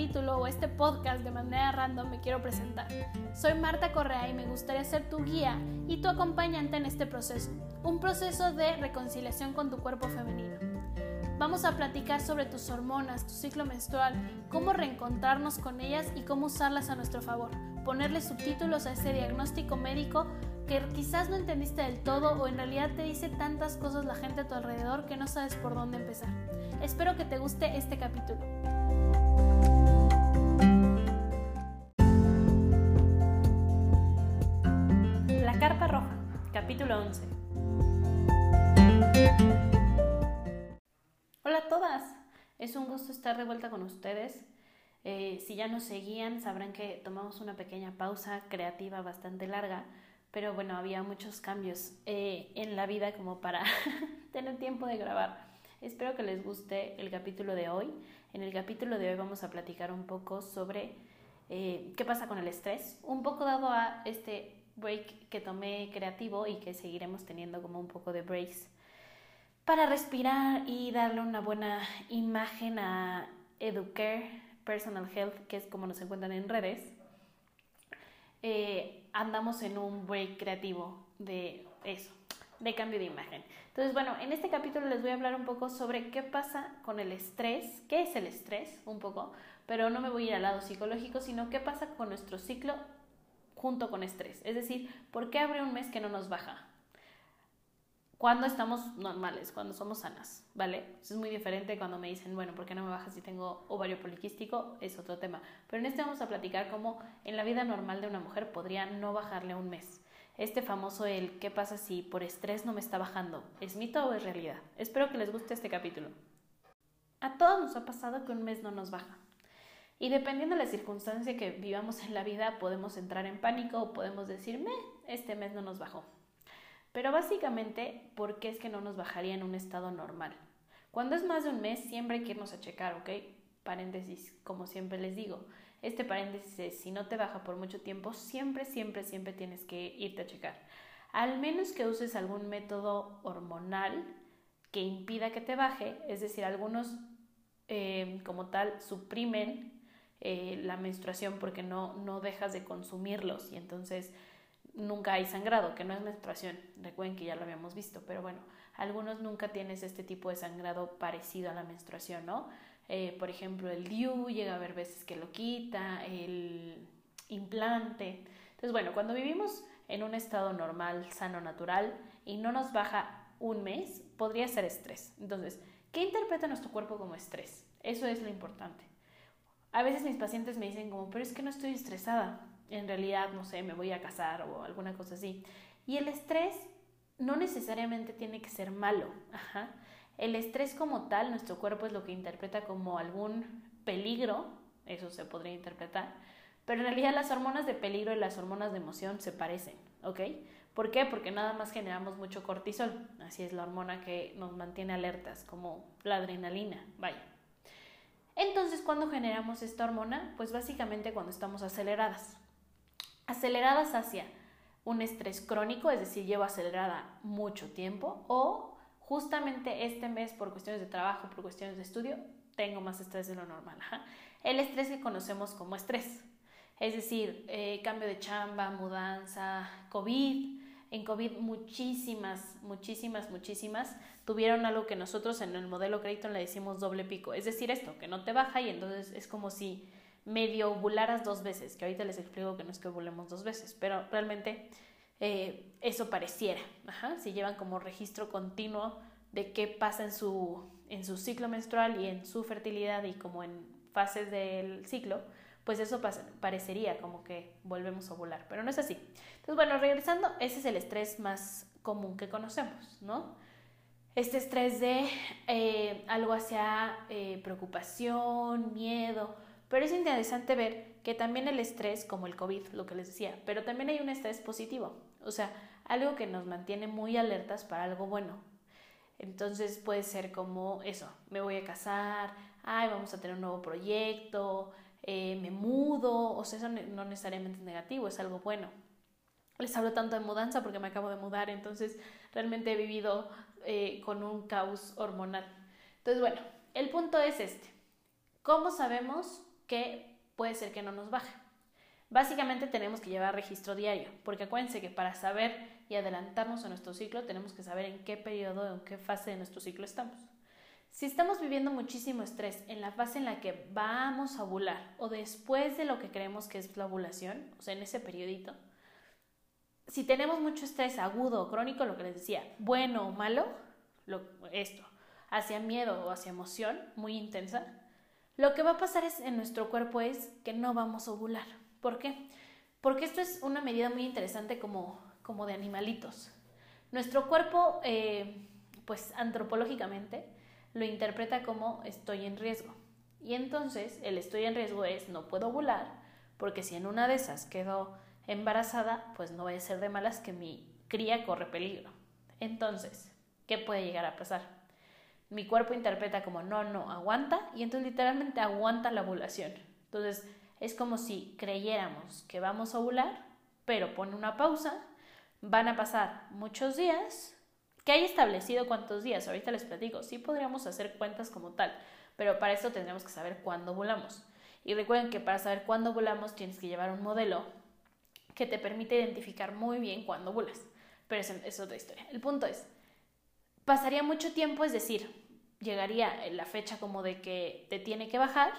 capítulo o este podcast de manera random me quiero presentar. Soy Marta Correa y me gustaría ser tu guía y tu acompañante en este proceso, un proceso de reconciliación con tu cuerpo femenino. Vamos a platicar sobre tus hormonas, tu ciclo menstrual, cómo reencontrarnos con ellas y cómo usarlas a nuestro favor, ponerle subtítulos a ese diagnóstico médico que quizás no entendiste del todo o en realidad te dice tantas cosas la gente a tu alrededor que no sabes por dónde empezar. Espero que te guste este capítulo. Capítulo 11. Hola a todas, es un gusto estar de vuelta con ustedes. Eh, si ya nos seguían, sabrán que tomamos una pequeña pausa creativa bastante larga, pero bueno, había muchos cambios eh, en la vida como para tener tiempo de grabar. Espero que les guste el capítulo de hoy. En el capítulo de hoy vamos a platicar un poco sobre eh, qué pasa con el estrés, un poco dado a este break que tomé creativo y que seguiremos teniendo como un poco de breaks para respirar y darle una buena imagen a Educare Personal Health, que es como nos encuentran en redes. Eh, andamos en un break creativo de eso, de cambio de imagen. Entonces, bueno, en este capítulo les voy a hablar un poco sobre qué pasa con el estrés, qué es el estrés, un poco, pero no me voy a ir al lado psicológico, sino qué pasa con nuestro ciclo junto con estrés. Es decir, ¿por qué abre un mes que no nos baja? Cuando estamos normales, cuando somos sanas, ¿vale? es muy diferente cuando me dicen, bueno, ¿por qué no me baja si tengo ovario poliquístico? Es otro tema. Pero en este vamos a platicar cómo en la vida normal de una mujer podría no bajarle un mes este famoso el qué pasa si por estrés no me está bajando, ¿es mito o es realidad? Espero que les guste este capítulo. A todos nos ha pasado que un mes no nos baja. Y dependiendo de la circunstancia que vivamos en la vida, podemos entrar en pánico o podemos decir, este mes no nos bajó. Pero básicamente, ¿por qué es que no nos bajaría en un estado normal? Cuando es más de un mes, siempre hay que irnos a checar, ¿ok? Paréntesis, como siempre les digo. Este paréntesis es, si no te baja por mucho tiempo, siempre, siempre, siempre tienes que irte a checar. Al menos que uses algún método hormonal que impida que te baje, es decir, algunos eh, como tal suprimen eh, la menstruación porque no, no dejas de consumirlos y entonces nunca hay sangrado, que no es menstruación, recuerden que ya lo habíamos visto, pero bueno, algunos nunca tienes este tipo de sangrado parecido a la menstruación, ¿no? Eh, por ejemplo, el DIU, llega a haber veces que lo quita, el implante. Entonces, bueno, cuando vivimos en un estado normal, sano, natural y no nos baja un mes, podría ser estrés. Entonces, ¿qué interpreta nuestro cuerpo como estrés? Eso es lo importante. A veces mis pacientes me dicen como, pero es que no estoy estresada. En realidad, no sé, me voy a casar o alguna cosa así. Y el estrés no necesariamente tiene que ser malo. Ajá. El estrés como tal, nuestro cuerpo es lo que interpreta como algún peligro, eso se podría interpretar, pero en realidad las hormonas de peligro y las hormonas de emoción se parecen, ¿ok? ¿Por qué? Porque nada más generamos mucho cortisol, así es la hormona que nos mantiene alertas, como la adrenalina, vaya. Entonces, cuando generamos esta hormona? Pues básicamente cuando estamos aceleradas. Aceleradas hacia un estrés crónico, es decir, llevo acelerada mucho tiempo, o justamente este mes por cuestiones de trabajo, por cuestiones de estudio, tengo más estrés de lo normal. El estrés que conocemos como estrés, es decir, eh, cambio de chamba, mudanza, COVID. En COVID muchísimas, muchísimas, muchísimas tuvieron algo que nosotros en el modelo crédito le decimos doble pico. Es decir, esto, que no te baja y entonces es como si medio ovularas dos veces, que ahorita les explico que no es que ovulemos dos veces, pero realmente eh, eso pareciera. si llevan como registro continuo de qué pasa en su, en su ciclo menstrual y en su fertilidad y como en fases del ciclo, pues eso parecería como que volvemos a ovular, pero no es así. Entonces, bueno, regresando, ese es el estrés más común que conocemos, ¿no? Este estrés de eh, algo hacia eh, preocupación, miedo, pero es interesante ver que también el estrés, como el COVID, lo que les decía, pero también hay un estrés positivo, o sea, algo que nos mantiene muy alertas para algo bueno. Entonces puede ser como eso, me voy a casar, ay, vamos a tener un nuevo proyecto, eh, me mudo, o sea, eso no necesariamente es negativo, es algo bueno. Les hablo tanto de mudanza porque me acabo de mudar, entonces realmente he vivido eh, con un caos hormonal. Entonces, bueno, el punto es este. ¿Cómo sabemos que puede ser que no nos baje. Básicamente tenemos que llevar registro diario, porque acuérdense que para saber y adelantarnos a nuestro ciclo tenemos que saber en qué periodo, en qué fase de nuestro ciclo estamos. Si estamos viviendo muchísimo estrés en la fase en la que vamos a ovular o después de lo que creemos que es la ovulación, o sea, en ese periodito, si tenemos mucho estrés agudo o crónico, lo que les decía, bueno o malo, esto, hacia miedo o hacia emoción muy intensa, lo que va a pasar es, en nuestro cuerpo es que no vamos a ovular. ¿Por qué? Porque esto es una medida muy interesante como, como de animalitos. Nuestro cuerpo, eh, pues antropológicamente, lo interpreta como estoy en riesgo. Y entonces el estoy en riesgo es no puedo ovular, porque si en una de esas quedo embarazada, pues no vaya a ser de malas que mi cría corre peligro. Entonces, ¿qué puede llegar a pasar? Mi cuerpo interpreta como no, no, aguanta, y entonces literalmente aguanta la ovulación. Entonces, es como si creyéramos que vamos a ovular, pero pone una pausa, van a pasar muchos días, que hay establecido cuántos días, ahorita les platico, sí podríamos hacer cuentas como tal, pero para eso tendremos que saber cuándo volamos. Y recuerden que para saber cuándo volamos tienes que llevar un modelo que te permite identificar muy bien cuándo volas. Pero es otra historia. El punto es, pasaría mucho tiempo, es decir, llegaría la fecha como de que te tiene que bajar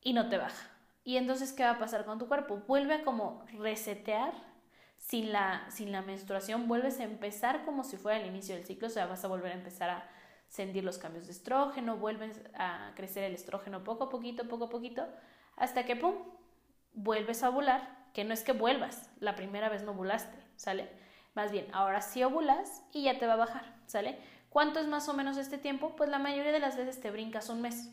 y no te baja. Y entonces, ¿qué va a pasar con tu cuerpo? Vuelve a como resetear sin la, sin la menstruación, vuelves a empezar como si fuera el inicio del ciclo, o sea, vas a volver a empezar a sentir los cambios de estrógeno, vuelves a crecer el estrógeno poco a poquito, poco a poquito, hasta que, ¡pum!, vuelves a ovular, que no es que vuelvas, la primera vez no ovulaste, ¿sale? Más bien, ahora sí ovulas y ya te va a bajar, ¿sale? ¿Cuánto es más o menos este tiempo? Pues la mayoría de las veces te brincas un mes.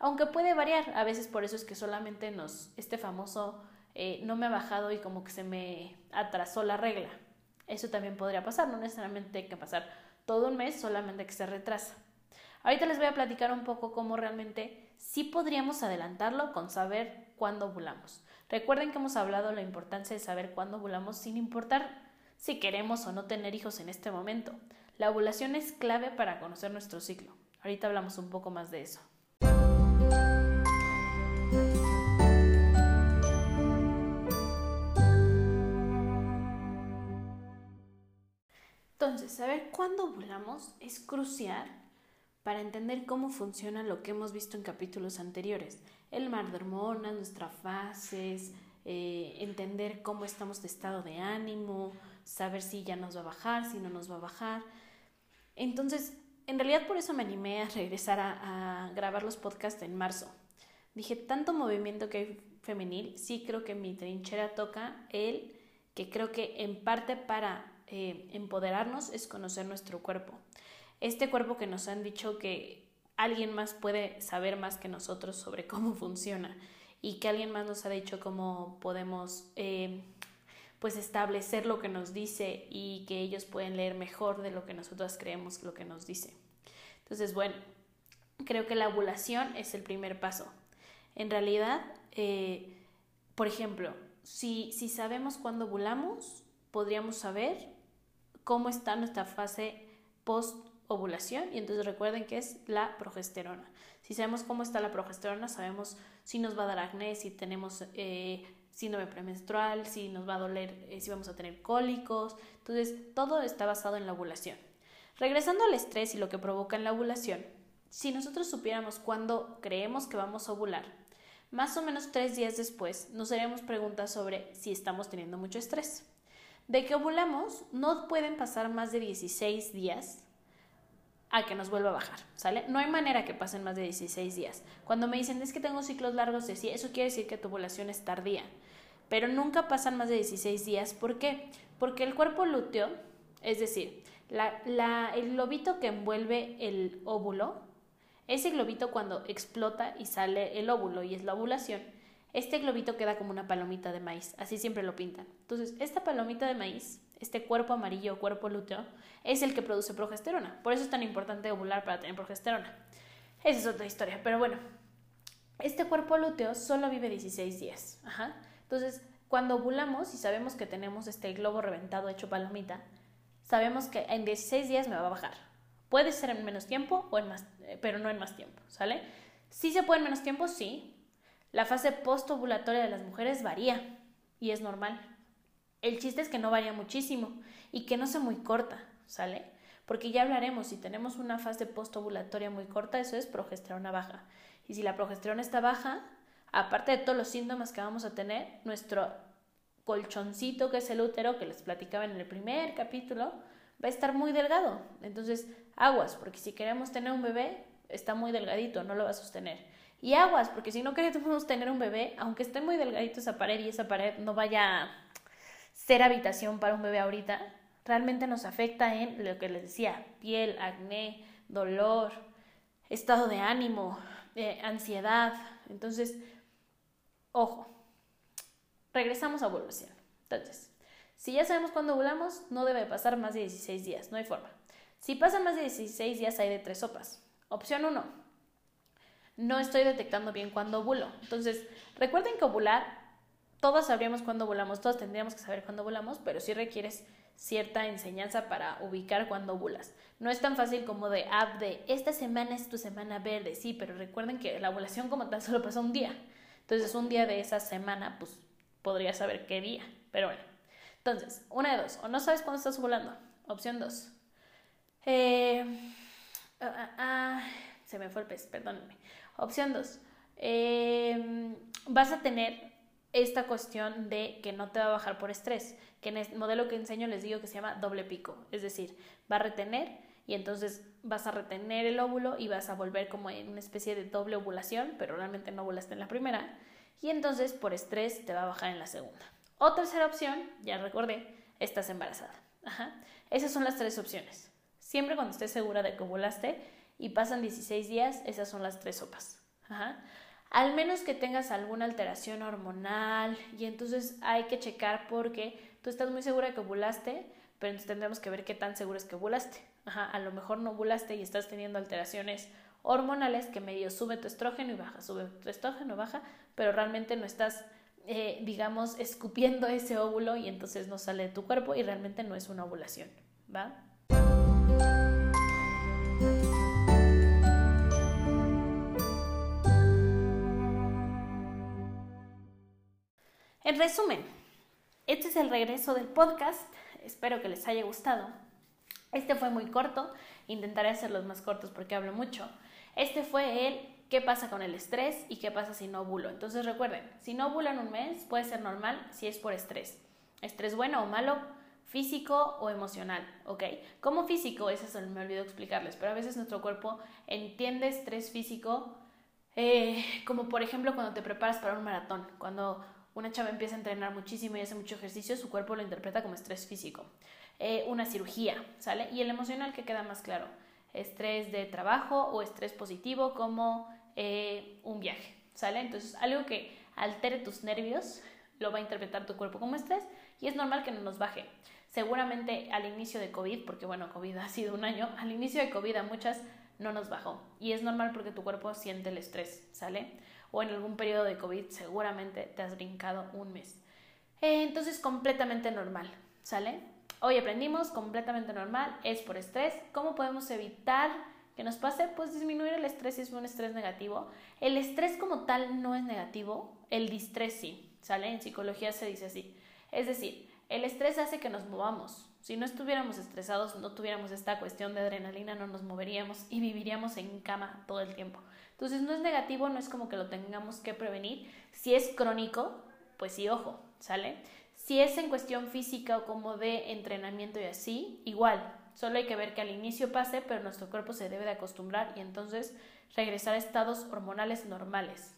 Aunque puede variar, a veces por eso es que solamente nos, este famoso eh, no me ha bajado y como que se me atrasó la regla. Eso también podría pasar, no necesariamente hay que pasar todo un mes, solamente que se retrasa. Ahorita les voy a platicar un poco cómo realmente sí podríamos adelantarlo con saber cuándo ovulamos. Recuerden que hemos hablado de la importancia de saber cuándo ovulamos sin importar si queremos o no tener hijos en este momento. La ovulación es clave para conocer nuestro ciclo. Ahorita hablamos un poco más de eso. Entonces, saber cuándo ovulamos es crucial para entender cómo funciona lo que hemos visto en capítulos anteriores. El mar de hormonas, nuestras fases, eh, entender cómo estamos de estado de ánimo, saber si ya nos va a bajar, si no nos va a bajar. Entonces, en realidad por eso me animé a regresar a, grabar los podcasts en marzo. Dije, tanto movimiento que hay femenil, sí creo que mi trinchera toca el que creo que en parte para eh, empoderarnos es conocer nuestro cuerpo. Este cuerpo que nos han dicho que alguien más puede saber más que nosotros sobre cómo funciona y que alguien más nos ha dicho cómo podemos eh, pues establecer lo que nos dice y que ellos pueden leer mejor de lo que nosotros creemos lo que nos dice. Entonces, bueno, creo que la ovulación es el primer paso. En realidad, eh, por ejemplo, si, si sabemos cuándo ovulamos, podríamos saber cómo está nuestra fase post-ovulación y entonces recuerden que es la progesterona. Si sabemos cómo está la progesterona, sabemos si nos va a dar acné, si tenemos eh, síndrome premenstrual, si nos va a doler, eh, si vamos a tener cólicos. Entonces, todo está basado en la ovulación. Regresando al estrés y lo que provoca en la ovulación, si nosotros supiéramos cuándo creemos que vamos a ovular, más o menos tres días después nos haríamos preguntas sobre si estamos teniendo mucho estrés. De que ovulamos, no pueden pasar más de 16 días a que nos vuelva a bajar, ¿sale? No hay manera que pasen más de 16 días. Cuando me dicen, es que tengo ciclos largos de sí, eso quiere decir que tu ovulación es tardía. Pero nunca pasan más de 16 días. ¿Por qué? Porque el cuerpo lúteo, es decir, el globito que envuelve el óvulo, ese globito cuando explota y sale el óvulo y es la ovulación, este globito queda como una palomita de maíz, así siempre lo pintan. Entonces, esta palomita de maíz, este cuerpo amarillo, cuerpo lúteo, es el que produce progesterona. Por eso es tan importante ovular para tener progesterona. Esa es otra historia, pero bueno, este cuerpo lúteo solo vive 16 días. Entonces, cuando ovulamos y sabemos que tenemos este globo reventado hecho palomita, sabemos que en 16 días me va a bajar. Puede ser en menos tiempo o en más, eh, pero no en más tiempo, ¿sale? Sí se puede en menos tiempo, sí, La fase postovulatoria de las mujeres varía y es normal. El chiste es que no varía muchísimo y que no sea muy corta, ¿sale? Porque ya hablaremos, si tenemos una fase postovulatoria muy corta, eso es progesterona baja. Y si la progesterona está baja, aparte de todos los síntomas que vamos a tener, nuestro colchoncito, que es el útero, que les platicaba en el primer capítulo, va a estar muy delgado. Entonces, aguas, porque si queremos tener un bebé, está muy delgadito, no lo va a sostener. Y aguas, porque si no queremos tener un bebé, aunque esté muy delgadito esa pared y esa pared no vaya ser habitación para un bebé ahorita, realmente nos afecta en lo que les decía, piel, acné, dolor, estado de ánimo, eh, ansiedad. Entonces, ojo, regresamos a ovulación. Entonces, si ya sabemos cuándo ovulamos, no debe pasar más de 16 días, no hay forma. Si pasa más de 16 días, hay de tres sopas. Opción 1. No estoy detectando bien cuándo ovulo. Entonces, recuerden que ovular, todos sabríamos cuándo ovulamos, todos tendríamos que saber cuándo ovulamos, pero sí requieres cierta enseñanza para ubicar cuándo ovulas. No es tan fácil como de app ah, de esta semana es tu semana verde, sí, pero recuerden que la ovulación como tal solo pasa un día. Entonces, un día de esa semana, pues podría saber qué día. Pero bueno. Entonces, una de dos. O no sabes cuándo estás ovulando. Opción dos. Eh, ah, ah, se me fue el pez, perdónenme. Opción dos. Eh, vas a tener esta cuestión de que no te va a bajar por estrés, que en el modelo que enseño les digo que se llama doble pico, es decir, va a retener y entonces vas a retener el óvulo y vas a volver como en una especie de doble ovulación, pero realmente no ovulaste en la primera, y entonces por estrés te va a bajar en la segunda. O tercera opción, ya recordé, estás embarazada. Esas son las tres opciones. Siempre cuando estés segura de que ovulaste y pasan 16 días, esas son las tres sopas. Al menos que tengas alguna alteración hormonal y entonces hay que checar porque tú estás muy segura que ovulaste, pero entonces tendremos que ver qué tan seguro es que ovulaste. a lo mejor no ovulaste y estás teniendo alteraciones hormonales que medio sube tu estrógeno y baja, sube tu estrógeno, baja, pero realmente no estás, eh, digamos, escupiendo ese óvulo y entonces no sale de tu cuerpo y realmente no es una ovulación, ¿va? En resumen, este es el regreso del podcast. Espero que les haya gustado. Este fue muy corto. Intentaré hacerlos más cortos porque hablo mucho. Este fue el qué pasa con el estrés y qué pasa si no ovulo. Entonces recuerden, si no ovulan un mes puede ser normal si es por estrés. Estrés bueno o malo, físico o emocional, ¿ok? Como físico, eso se me olvidó explicarles, pero a veces nuestro cuerpo entiende estrés físico eh, como por ejemplo cuando te preparas para un maratón, cuando una chava empieza a entrenar muchísimo y hace mucho ejercicio, su cuerpo lo interpreta como estrés físico. Eh, una cirugía, ¿sale? Y el emocional que queda más claro estrés de trabajo o estrés positivo como eh, un viaje, ¿sale? Entonces, algo que altere tus nervios lo va a interpretar tu cuerpo como estrés y es normal que no nos baje. Seguramente al inicio de COVID, porque bueno, COVID ha sido un año, al inicio de COVID a muchas no nos bajó y es normal porque tu cuerpo siente el estrés, ¿sale? O en algún periodo de COVID seguramente te has brincado un mes. Eh, entonces, completamente normal, ¿sale? Hoy aprendimos completamente normal, es por estrés. ¿Cómo podemos evitar que nos pase? Pues disminuir el estrés si es un estrés negativo. El estrés como tal no es negativo, el distrés sí, ¿sale? En psicología se dice así. Es decir, el estrés hace que nos movamos. Si no estuviéramos estresados, no tuviéramos esta cuestión de adrenalina, no nos moveríamos y viviríamos en cama todo el tiempo. Entonces no es negativo, no es como que lo tengamos que prevenir. Si es crónico, pues sí, ojo, ¿sale? Si es en cuestión física o como de entrenamiento y así, igual, solo hay que ver que al inicio pase, pero nuestro cuerpo se debe de acostumbrar y entonces regresar a estados hormonales normales.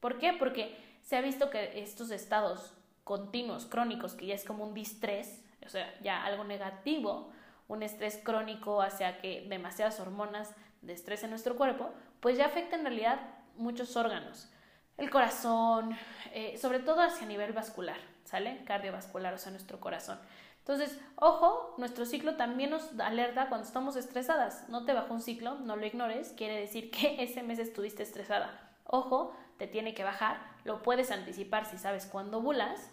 ¿Por qué? Porque se ha visto que estos estados continuos, crónicos, que ya es como un distrés, o sea, ya algo negativo, un estrés crónico hacia que demasiadas hormonas de estrés en nuestro cuerpo, pues ya afecta en realidad muchos órganos, el corazón, eh, sobre todo hacia nivel vascular. ¿sale? Cardiovascular, o sea, nuestro corazón. Entonces, ojo, nuestro ciclo también nos alerta cuando estamos estresadas. No te bajó un ciclo, no lo ignores, quiere decir que ese mes estuviste estresada. Ojo, te tiene que bajar, lo puedes anticipar si sabes cuándo bulas,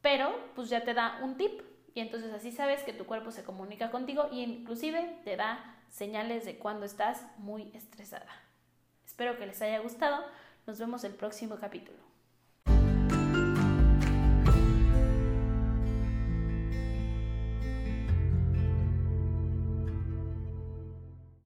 pero pues ya te da un tip y entonces así sabes que tu cuerpo se comunica contigo e inclusive te da señales de cuando estás muy estresada. Espero que les haya gustado. Nos vemos el próximo capítulo.